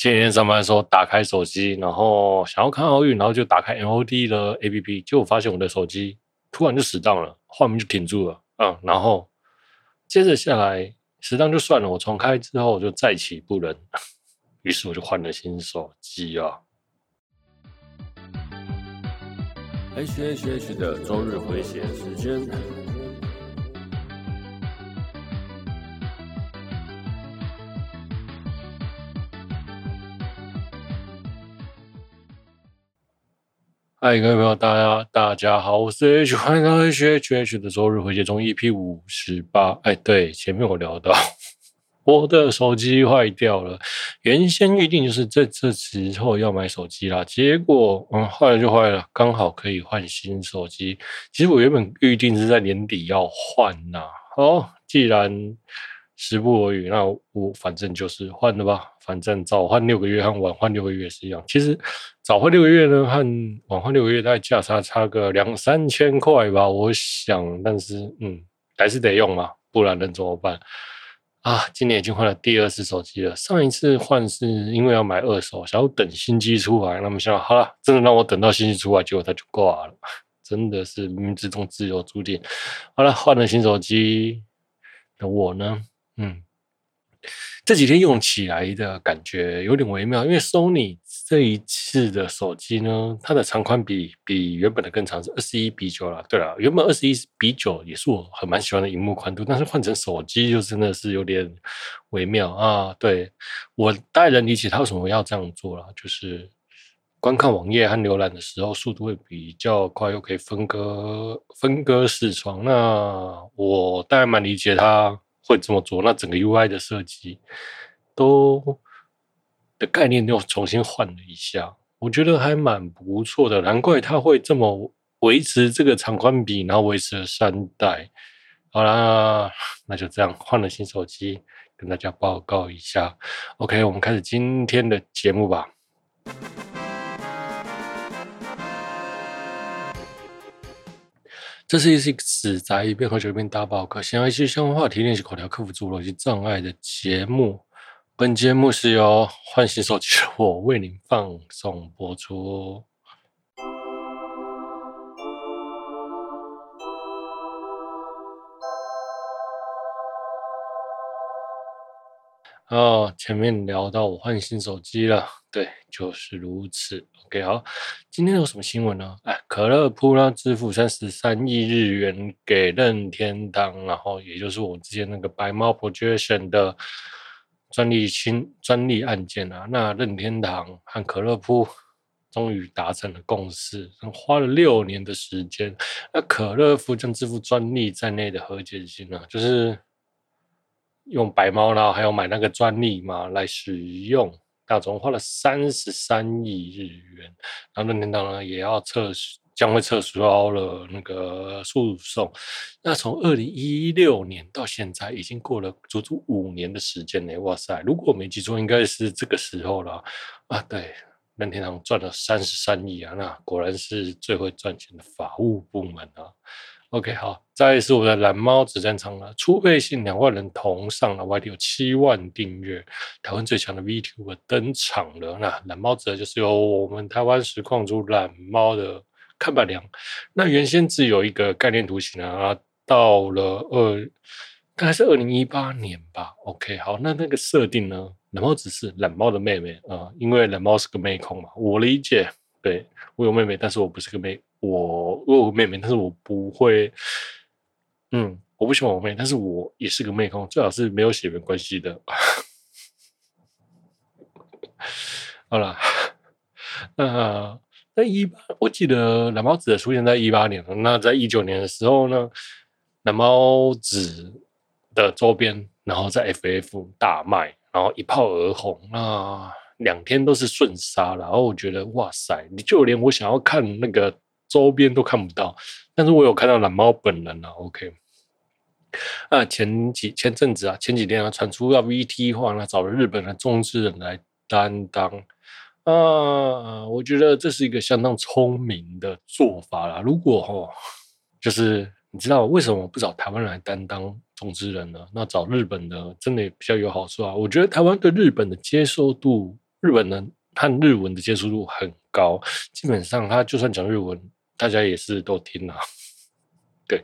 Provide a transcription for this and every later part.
今天上班的时候打开手机，然后想要看奥运，然后就打开 MOD 的 APP，结果发现我的手机突然就死档了，画面就停住了。嗯，然后接着下来死档就算了，我重开之后就再起不能，于是我就换了新手机啊。H H H 的周日回血时间。嗨，各位朋友，大家大家好，我是 H，欢迎来到 H H H 的周日回血中 EP 五十八。哎，对，前面我聊到我的手机坏掉了，原先预定就是这这时候要买手机啦，结果嗯坏了就坏了，刚好可以换新手机。其实我原本预定是在年底要换呐，好，既然时不我与，那我反正就是换了吧。反正早换六个月和晚换六个月是一样。其实早换六个月呢，和晚换六个月大概价差差个两三千块吧，我想。但是嗯，还是得用嘛，不然能怎么办啊？今年已经换了第二次手机了。上一次换是因为要买二手，想要等新机出来。那么想好了，真的让我等到新机出来，结果它就挂了。真的是冥冥之中自有注定。好了，换了新手机的我呢，嗯。这几天用起来的感觉有点微妙，因为 Sony 这一次的手机呢，它的长宽比比原本的更长，是二十一比九了。对了，原本二十一比九也是我很蛮喜欢的荧幕宽度，但是换成手机就真的是有点微妙啊。对，我大概能理解他为什么要这样做了，就是观看网页和浏览的时候速度会比较快，又可以分割分割视窗。那我大概蛮理解他。会这么做，那整个 UI 的设计都的概念又重新换了一下，我觉得还蛮不错的。难怪它会这么维持这个长宽比，然后维持了三代。好啦，那就这样换了新手机，跟大家报告一下。OK，我们开始今天的节目吧。这是一期死宅一边喝酒一边打宝课，想要一些相关话题练习口条，克服诸多障碍的节目。本节目是由唤醒手机的我为您放送播出。哦，前面聊到我换新手机了，对，就是如此。OK，好，今天有什么新闻呢？哎，可乐铺呢支付三十三亿日元给任天堂，然后也就是我之前那个白猫 Projection 的专利侵专利案件啊。那任天堂和可乐铺终于达成了共识，花了六年的时间。那可乐铺将支付专利在内的和解金啊，就是用白猫，然后还有买那个专利嘛来使用。大总共花了三十三亿日元，然后任天堂呢也要撤，将会撤销了那个诉讼。那从二零一六年到现在，已经过了足足五年的时间呢！哇塞，如果我没记错，应该是这个时候了啊！对，任天堂赚了三十三亿啊，那果然是最会赚钱的法务部门啊！OK，好，再来是我们的蓝猫子战场了，初配信两万人同上了，YT 有七万订阅，台湾最强的 VTuber 登场了。那蓝猫子就是由我们台湾实况主蓝猫的看板娘，那原先只有一个概念图形啊，到了二，大概是二零一八年吧。OK，好，那那个设定呢，蓝猫子是蓝猫的妹妹啊、因为蓝猫是个妹控嘛，我理解，对，我有妹妹，但是我不是个妹。我我有妹妹，但是我不会，嗯，我不喜欢我妹，但是我也是个妹控，最好是没有血缘关系的。好了，那那一八，我记得蓝猫子的出现在一八年了，那在一九年的时候呢，蓝猫子的周边，然后在 FF 大卖，然后一炮而红，那两天都是瞬杀，然后我觉得哇塞，你就连我想要看那个。周边都看不到，但是我有看到蓝猫本人了。OK，啊，前几前阵子啊，前几天啊，传出要 VT 化，那找了日本的中之人来担当啊，我觉得这是一个相当聪明的做法啦。如果哦，就是你知道为什么不找台湾人来担当中之人呢？那找日本的真的比较有好处啊。我觉得台湾对日本的接受度日本人和日文的接触度很高，基本上他就算讲日文，大家也是都听了。对，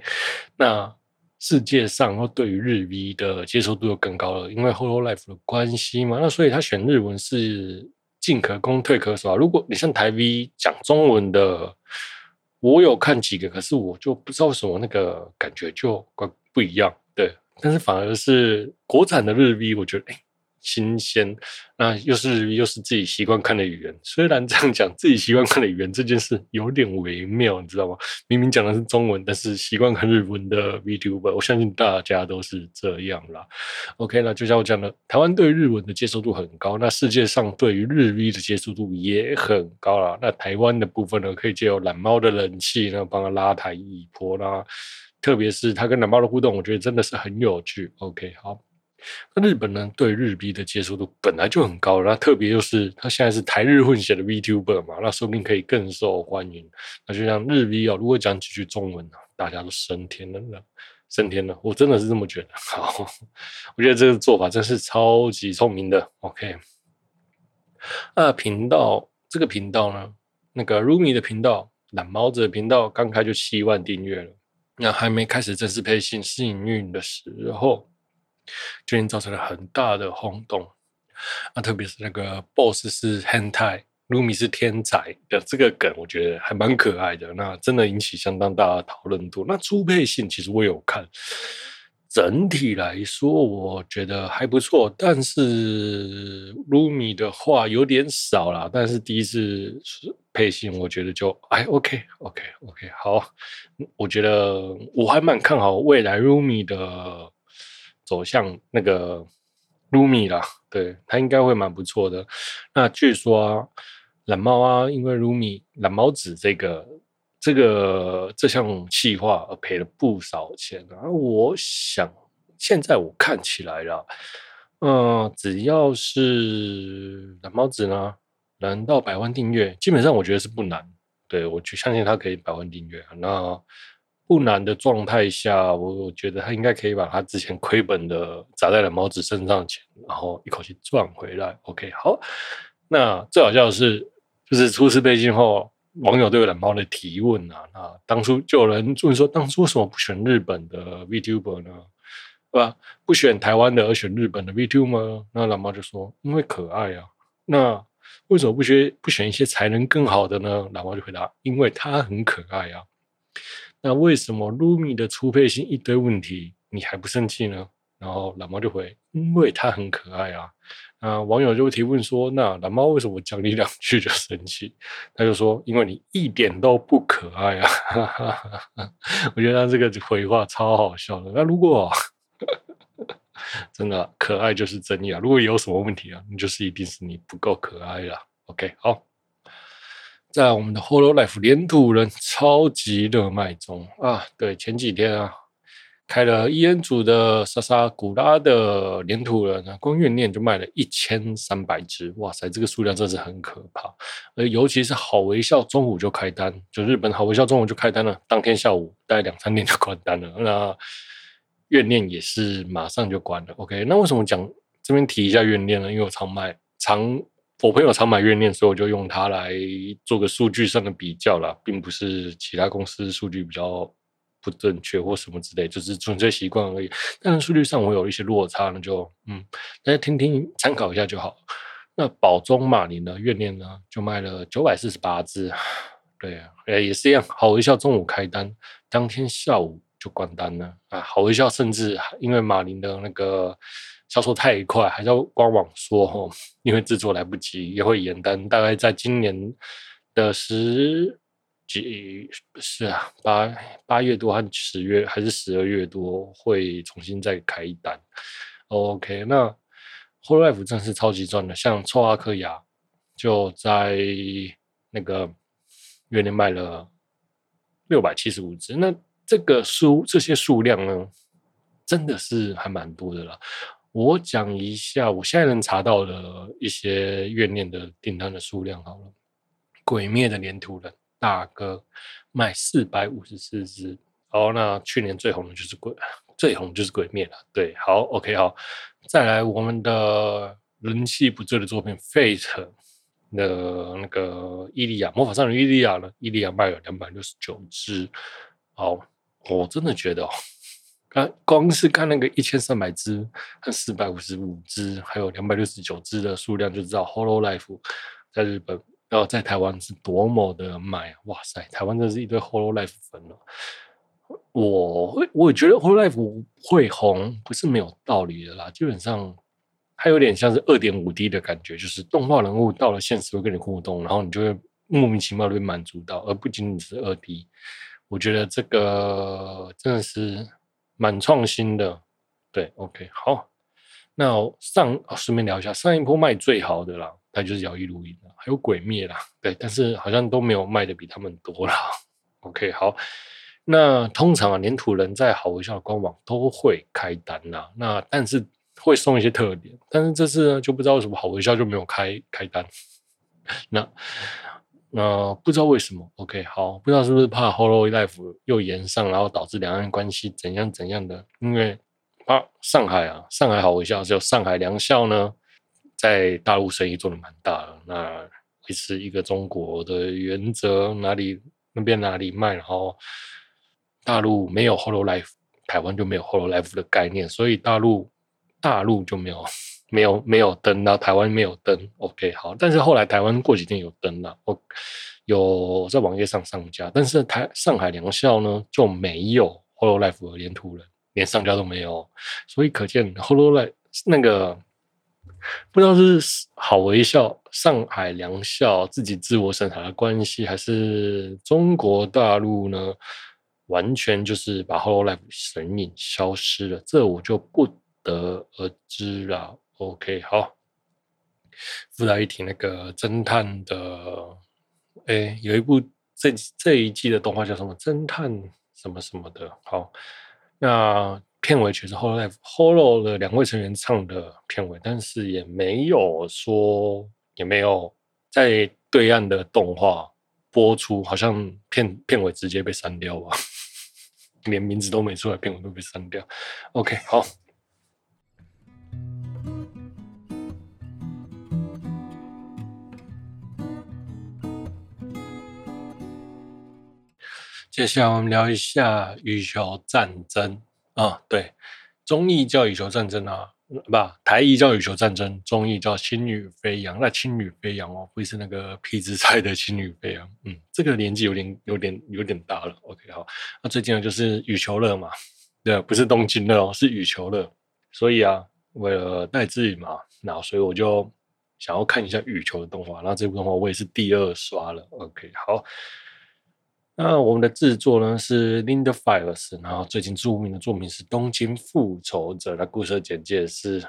那世界上对于日 V 的接受度又更高了，因为 Hololive 的关系嘛，那所以他选日文是进可攻退可守啊。如果你像台 V 讲中文的，我有看几个，可是我就不知道为什么那个感觉就怪不一样。对，但是反而是国产的日 V，我觉得哎。新鲜，那又是又是自己习惯看的语言。虽然这样讲，自己习惯看的语言这件事有点微妙，你知道吗？明明讲的是中文，但是习惯看日文的 VTuber，我相信大家都是这样啦。OK，那就像我讲的，台湾对日文的接受度很高，那世界上对于日语的接受度也很高啦。那台湾的部分呢，可以借由懒猫的人气呢，帮他拉抬一波啦。特别是他跟懒猫的互动，我觉得真的是很有趣。OK，好。那日本人对日币的接受度本来就很高，那特别又是他现在是台日混血的 VTuber 嘛，那说不定可以更受欢迎。那就像日币哦，如果讲几句中文啊，大家都升天了，升天了，我真的是这么觉得。好，我觉得这个做法真是超级聪明的。OK，那频道这个频道呢，那个 Rumi 的频道，懒猫子的频道刚开就七万订阅了，那还没开始正式配信试营运的时候。最近造成了很大的轰动，那特别是那个 BOSS 是 Hentai，Rumi 是天才的这个梗，我觉得还蛮可爱的。那真的引起相当大的讨论度。那初配信其实我有看，整体来说我觉得还不错，但是 Rumi 的话有点少啦。但是第一次配信，我觉得就哎 OK OK OK 好，我觉得我还蛮看好未来 Rumi 的。走向那个 Rumi 啦，对，他应该会蛮不错的。那据说啊，懒猫啊，因为 Rumi 懒猫子这个这个这项计划而赔了不少钱啊。我想现在我看起来了，嗯、呃，只要是懒猫子呢，能到百万订阅，基本上我觉得是不难。对，我就相信他可以百万订阅。那不难的状态下，我觉得他应该可以把他之前亏本的砸在了猫子身上钱，然后一口气赚回来。OK，好。那最好笑的是，就是初次配信后，网友对懒猫的提问啊，那当初就有人问说，当初为什么不选日本的 VTuber 呢？对吧？不选台湾的，而选日本的 VTuber？那懒猫就说，因为可爱啊。那为什么不选不选一些才能更好的呢？懒猫就回答，因为他很可爱啊。那为什么 Rumi 的初配性一堆问题，你还不生气呢？然后懒猫就回，因为它很可爱啊。那网友就提问说，那懒猫为什么讲你两句就生气？他就说，因为你一点都不可爱啊。我觉得他这个回话超好笑的。那如果 真的可爱就是真理啊，如果有什么问题啊，那就是一定是你不够可爱了。OK，好。在我们的 Hololive 黏土人超级热卖中啊！对，前几天啊，开了伊恩组的莎莎古拉的黏土人啊，光怨念就卖了一千三百只，哇塞，这个数量真是很可怕。而尤其是好微笑中午就开单，就日本好微笑中午就开单了，当天下午大概两三点就关单了。那怨念也是马上就关了。OK，那为什么讲这边提一下怨念呢？因为我常卖常。我朋友常买怨念，所以我就用它来做个数据上的比较啦，并不是其他公司数据比较不正确或什么之类，就是纯粹习惯而已。但是数据上我有一些落差呢，就嗯，大家听听参考一下就好。那宝中马林的怨念呢，就卖了九百四十八只，对啊，也是一样。好一下中午开单，当天下午就关单了啊。好微笑甚至因为马林的那个。销售太快，还要官网说哦，因为制作来不及也会延单，大概在今年的十几是啊八八月多和十月还是十二月多会重新再开一单。OK，那 Whole Life 真是超级赚的，像臭阿克亚就在那个月内卖了六百七十五只，那这个数这些数量呢，真的是还蛮多的了。我讲一下我现在能查到的一些怨念的订单的数量好了。鬼灭的黏土人大哥卖四百五十四只，好，那去年最红的就是鬼，最红就是鬼灭了。对，好，OK，好，再来我们的人气不坠的作品《Fate》的那个伊利亚魔法少女伊利亚呢，伊利亚卖了两百六十九只。好，我真的觉得哦，看光是看那个一千三百只和四百五十五只，还有两百六十九只的数量，就知道《Hollow Life》在日本，然后在台湾是多么的卖。哇塞，台湾真是一堆《Hollow Life》粉了。我会，我觉得《Holo Life》会红不是没有道理的啦。基本上，它有点像是二点五 D 的感觉，就是动画人物到了现实会跟你互动，然后你就会莫名其妙的被满足到，而不仅仅是二 D。我觉得这个真的是蛮创新的。对，OK，好。那上顺便聊一下，上一波卖最好的啦，它就是《摇曳露营》了，还有《鬼灭》啦。对，但是好像都没有卖的比他们多啦。OK，好。那通常啊，黏土人在好微笑的官网都会开单呐，那但是会送一些特点，但是这次呢就不知道为什么好微笑就没有开开单，那那不知道为什么？OK，好，不知道是不是怕 Hololife 又延上，然后导致两岸关系怎样怎样的？因为啊，上海啊，上海好微笑只有上海良校呢，在大陆生意做得蛮大的，那维持一个中国的原则，哪里那边哪里卖，然后。大陆没有 Hololife，台湾就没有 Hololife 的概念，所以大陆大陆就没有没有没有登，到台湾没有登。OK，好，但是后来台湾过几天有登了，我有在网页上上架，但是台上海良校呢就没有 Hololive 的黏土人，连上架都没有，所以可见 Hololive 那个不知道是好微笑上海良校自己自我审查的关系，还是中国大陆呢？完全就是把 Hololive 神隐消失了，这我就不得而知了。OK，好，附带一提，那个侦探的，哎，有一部这这一季的动画叫什么？侦探什么什么的。好，那片尾曲是 Hololive Holo 的两位成员唱的片尾，但是也没有说，也没有在对岸的动画播出，好像片片尾直接被删掉吧。连名字都没出来，片尾都被删掉。OK，好。接下来我们聊一下羽球战争啊，对，中译叫羽球战争啊。不，台译叫羽球战争，中译叫轻羽飞扬。那轻羽飞扬哦，不是那个痞子蔡的轻羽飞扬。嗯，这个年纪有点、有点、有点大了。OK，好。那最近呢，就是羽球乐嘛，对，不是东京乐哦，是羽球乐。所以啊，为了带自己嘛，那所以我就想要看一下羽球的动画。那这部动画我也是第二刷了。OK，好。那我们的制作呢是 Linda Files，然后最近著名的作品是《东京复仇者》。那故事的简介是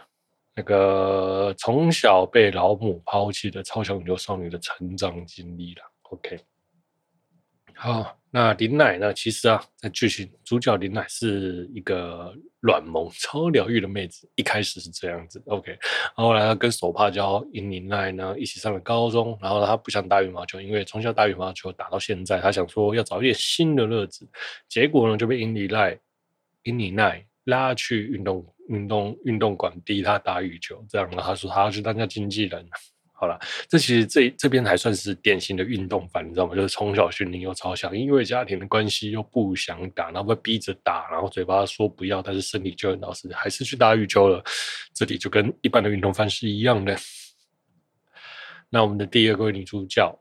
那个从小被老母抛弃的超强宇宙少女的成长经历了。OK，好。那林乃呢？其实啊，在剧情主角林乃是一个软萌、超疗愈的妹子。一开始是这样子，OK。后来她跟手帕交樱林奈呢一起上了高中。然后她不想打羽毛球，因为从小打羽毛球打到现在，她想说要找一点新的乐子。结果呢，就被樱林奈、樱林奈拉去运动、运动、运动馆逼他打羽球。这样，然后他说他要去当家经纪人。好了，这其实这这边还算是典型的运动番，你知道吗？就是从小训练又超强，因为家庭的关系又不想打，然后被逼着打，然后嘴巴说不要，但是身体就很老实，还是去打羽球了。这里就跟一般的运动番是一样的。那我们的第二个女主角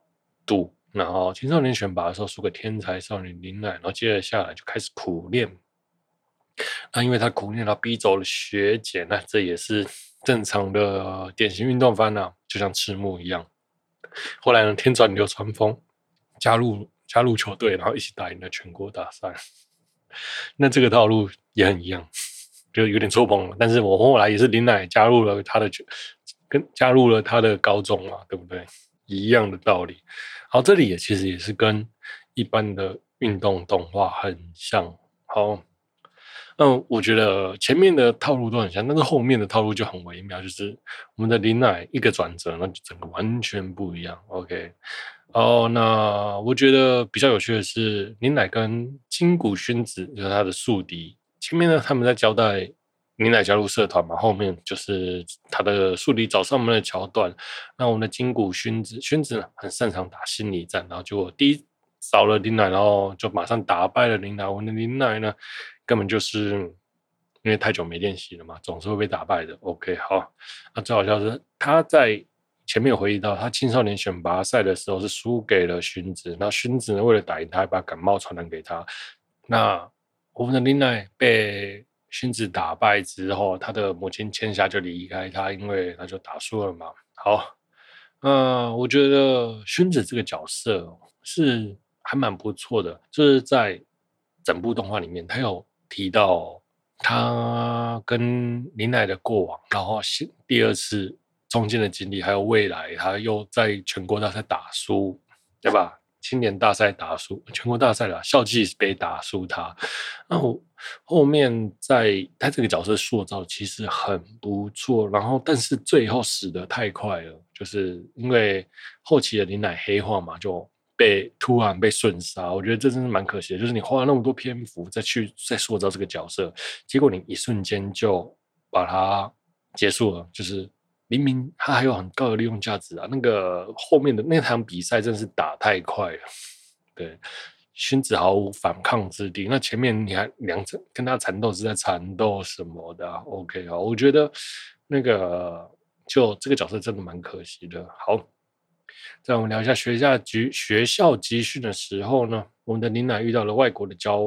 杜，然后青少年选拔的时候输给天才少女林奈，然后接着下来就开始苦练。那因为她苦练，她逼走了学姐，那这也是。正常的典型运动番呢、啊，就像赤木一样。后来呢，天转流川枫加入加入球队，然后一起打赢了全国大赛。那这个套路也很一样，就有点错崩了。但是我后来也是林乃加入了他的跟加入了他的高中嘛，对不对？一样的道理。好，这里也其实也是跟一般的运动动画很像。好。那，我觉得前面的套路都很像，但是后面的套路就很微妙，就是我们的林乃一个转折，那就整个完全不一样。OK，哦，那我觉得比较有趣的是林乃跟金谷薰子，就是他的宿敌。前面呢，他们在交代林乃加入社团嘛，后面就是他的宿敌找上门的桥段。那我们的金谷薰子，薰子呢很擅长打心理战，然后结果第一找了林乃，然后就马上打败了林乃。我们的林乃呢，根本就是因为太久没练习了嘛，总是会被打败的。OK，好，那最好笑是他在前面有回忆到，他青少年选拔赛的时候是输给了薰子，那薰子呢为了打赢他，还把感冒传染给他。那我们的林奈被。薰子打败之后，他的母亲千夏就离开他，因为他就打输了嘛。好，嗯、我觉得薰子这个角色是还蛮不错的，就是在整部动画里面，他有提到他跟林乃的过往，然后第二次中间的经历，还有未来，他又在全国大赛打输，对吧？青年大赛打输，全国大赛了，校际杯打输他。然后后面在他这个角色塑造其实很不错，然后但是最后死得太快了，就是因为后期的林乃黑化嘛，就被突然被瞬杀。我觉得这真是蛮可惜的，就是你花了那么多篇幅再去再塑造这个角色，结果你一瞬间就把它结束了，就是。明明他还有很高的利用价值啊！那个后面的那场比赛真是打太快了，对，薰子毫无反抗之地。那前面你还两者跟他缠斗是在缠斗什么的？OK 啊，我觉得那个就这个角色真的蛮可惜的。好，在我们聊一下学校集学校集训的时候呢，我们的林奶遇到了外国的交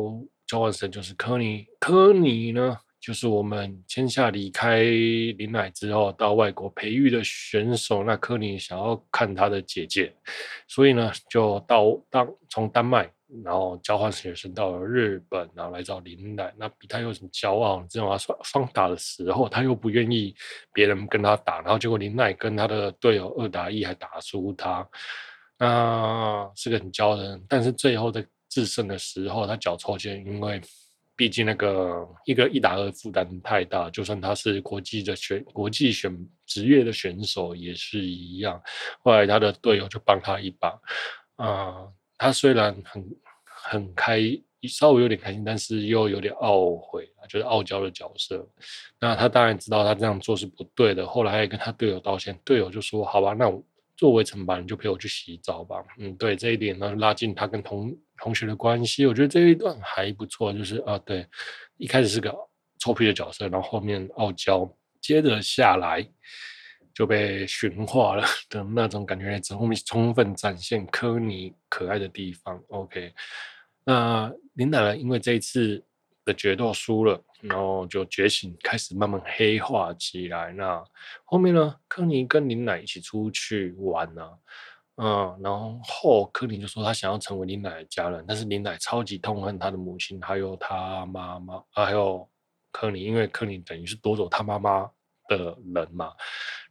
交换生，就是科尼。科尼呢？就是我们签下离开林奶之后到外国培育的选手，那科尼想要看他的姐姐，所以呢就到当从丹麦，然后交换学生到了日本，然后来找林奈。那比他有什么骄傲？你知道吗？双双打的时候他又不愿意别人跟他打，然后结果林奈跟他的队友二打一还打输他，那是个很骄人。但是最后在制胜的时候，他脚抽筋，因为。毕竟那个一个一打二负担太大，就算他是国际的选国际选职业的选手也是一样。后来他的队友就帮他一把，啊、他虽然很很开，稍微有点开心，但是又有点懊悔，就是傲娇的角色。那他当然知道他这样做是不对的，后来还跟他队友道歉，队友就说：“好吧，那我。”作为惩罚，你就陪我去洗澡吧。嗯，对这一点呢，拉近他跟同同学的关系，我觉得这一段还不错。就是啊，对，一开始是个臭屁的角色，然后后面傲娇，接着下来就被驯化了的 那种感觉，后面充分展现科尼可爱的地方。OK，那林奶奶因为这一次的决斗输了。然后就觉醒，开始慢慢黑化起来。那后面呢？科尼跟林奶一起出去玩呢、嗯，然后后科尼就说他想要成为林奶的家人，但是林奶超级痛恨他的母亲，还有他妈妈，还有柯尼，因为柯尼等于是夺走他妈妈的人嘛。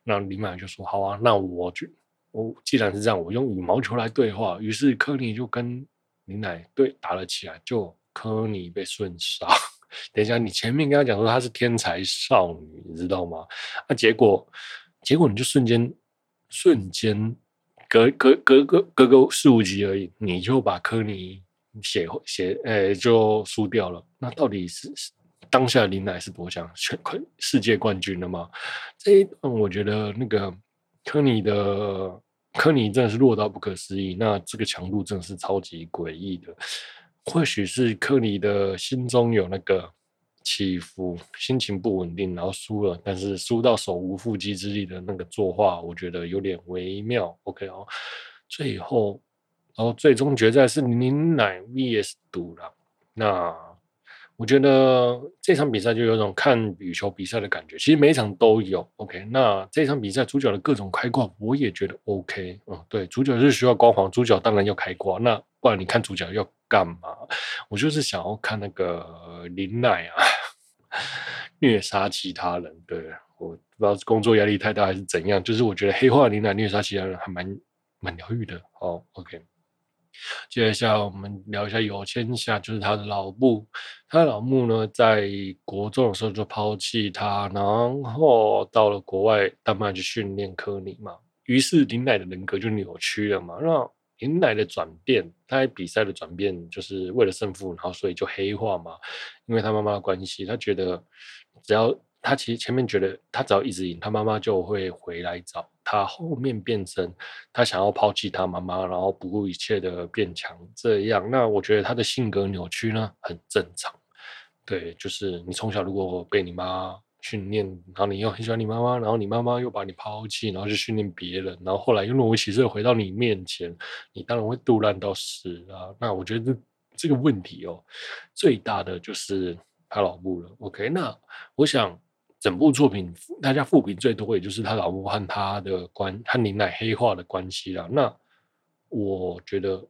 那林乃就说：“好啊，那我就我既然是这样，我用羽毛球来对话。”于是科尼就跟林奶对打了起来，就科尼被瞬杀。等一下，你前面跟他讲说他是天才少女，你知道吗？那、啊、结果，结果你就瞬间瞬间隔隔隔隔隔个四五集而已，你就把科尼写写诶就输掉了。那到底是是当下林乃是多强，全冠世界冠军了吗？这一段我觉得那个科尼的科尼真的是弱到不可思议，那这个强度真的是超级诡异的。或许是科尼的心中有那个起伏，心情不稳定，然后输了，但是输到手无缚鸡之力的那个作画，我觉得有点微妙。OK 哦，最后，然后最终决赛是林乃 VS 赌狼，那。我觉得这场比赛就有种看羽球比赛的感觉，其实每一场都有。OK，那这场比赛主角的各种开挂，我也觉得 OK。嗯，对，主角是需要光环，主角当然要开挂。那不然你看主角要干嘛？我就是想要看那个林奈啊，虐杀其他人。对，我不知道是工作压力太大还是怎样，就是我觉得黑化林奈虐杀其他人还蛮蛮疗愈的。好，OK。接下来我们聊一下有千夏，就是他的老母。他的老母呢，在国中的时候就抛弃他，然后到了国外丹麦去训练科尼嘛。于是林乃的人格就扭曲了嘛。那林乃的转变，他在比赛的转变，就是为了胜负，然后所以就黑化嘛。因为他妈妈的关系，他觉得只要他其实前面觉得他只要一直赢，他妈妈就会回来找他。后面变成他想要抛弃他妈妈，然后不顾一切的变强，这样。那我觉得他的性格扭曲呢，很正常。对，就是你从小如果被你妈训练，然后你又很喜欢你妈妈，然后你妈妈又把你抛弃，然后去训练别人，然后后来又若无其事回到你面前，你当然会肚烂到死啊。那我觉得这这个问题哦，最大的就是他老母了。OK，那我想。整部作品大家负评最多，也就是他老婆和他的关和林乃黑化的关系啦。那我觉得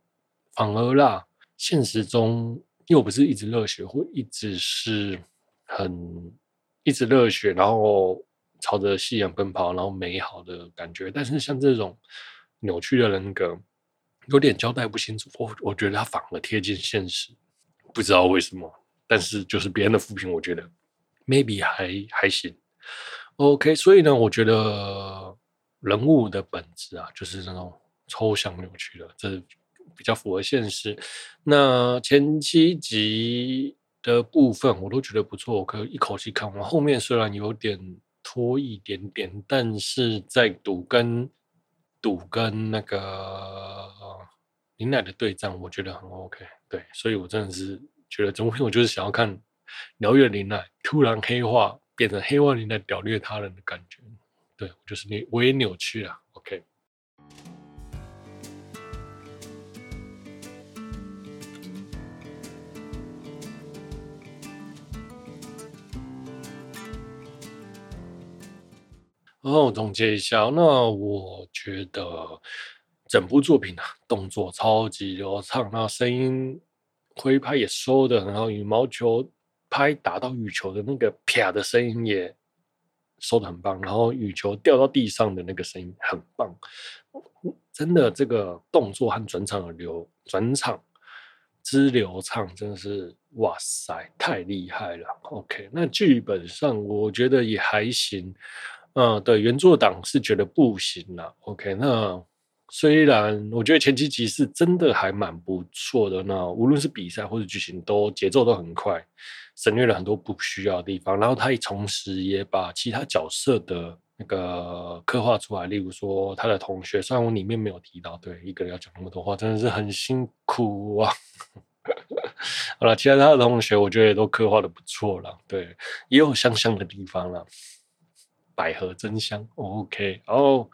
反而啦，现实中又不是一直热血，或一直是很一直热血，然后朝着夕阳奔跑，然后美好的感觉。但是像这种扭曲的人格，有点交代不清楚。我我觉得他反而贴近现实，不知道为什么。但是就是别人的负评，我觉得。Maybe 还还行，OK，所以呢，我觉得人物的本质啊，就是那种抽象扭曲的，这比较符合现实。那前七集的部分我都觉得不错，我可以一口气看完。后面虽然有点拖一点点，但是在赌跟赌跟那个林奈的对战，我觉得很 OK。对，所以我真的是觉得整部片我就是想要看。辽越林奈突然黑化，变成黑化林奈屌虐他人的感觉，对，就是你我也扭曲了。OK，然后总结一下，那我觉得整部作品啊，动作超级流畅，那声音挥拍也收得很好，羽毛球。拍打到羽球的那个啪的声音也收得很棒，然后羽球掉到地上的那个声音很棒，真的这个动作和转场的流转场之流畅，真的是哇塞，太厉害了。OK，那剧本上我觉得也还行，嗯，对，原作党是觉得不行了。OK，那。虽然我觉得前期集是真的还蛮不错的，那无论是比赛或者剧情都节奏都很快，省略了很多不需要的地方。然后他也同时也把其他角色的那个刻画出来，例如说他的同学，虽然我里面没有提到，对，一个人要讲那么多话，真的是很辛苦啊。好了，其他他的同学我觉得也都刻画的不错了，对，也有香香的地方了，百合真香，OK，然后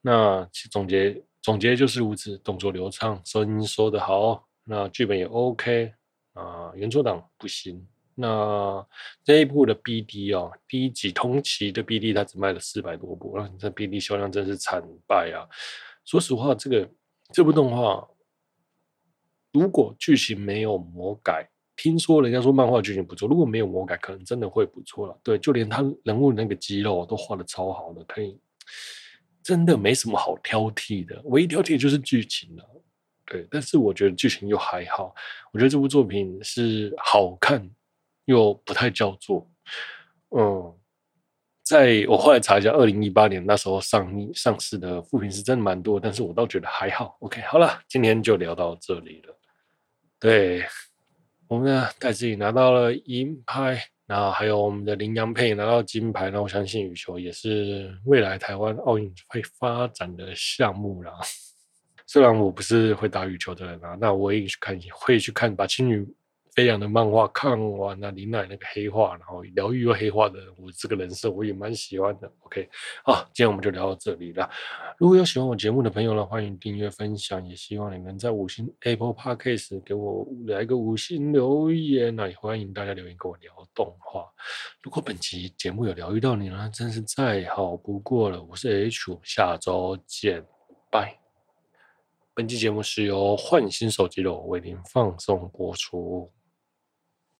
那总结。总结就是如此，动作流畅，声音说得好，那剧本也 OK 啊，原作党不行。那这一部的 BD 哦，第一集同期的 BD 它只卖了四百多部，那这 BD 销量真是惨败啊！说实话，这个这部动画如果剧情没有魔改，听说人家说漫画剧情不错，如果没有魔改，可能真的会不错了。对，就连他人物那个肌肉都画的超好的，可以。真的没什么好挑剔的，唯一挑剔的就是剧情了。对，但是我觉得剧情又还好。我觉得这部作品是好看又不太叫做。嗯，在我后来查一下，二零一八年那时候上上市的负评是真的蛮多，但是我倒觉得还好。OK，好了，今天就聊到这里了。对，我们呢，在这里拿到了银牌。然后还有我们的麟洋配拿到金牌，那我相信羽球也是未来台湾奥运会发展的项目啦。虽然我不是会打羽球的人啊，那我也去看，会去看把青女。飞扬的漫画看完了，林乃那个黑化，然后疗愈又黑化的我这个人设，我也蛮喜欢的。OK，好，今天我们就聊到这里了。如果有喜欢我节目的朋友呢，欢迎订阅分享，也希望你能在五星 Apple Podcast 给我来个五星留言。那也欢迎大家留言跟我聊动画。如果本期节目有疗愈到你呢，真是再好不过了。我是 H，下周见，拜。本期节目是由换新手机的我为您放送播出。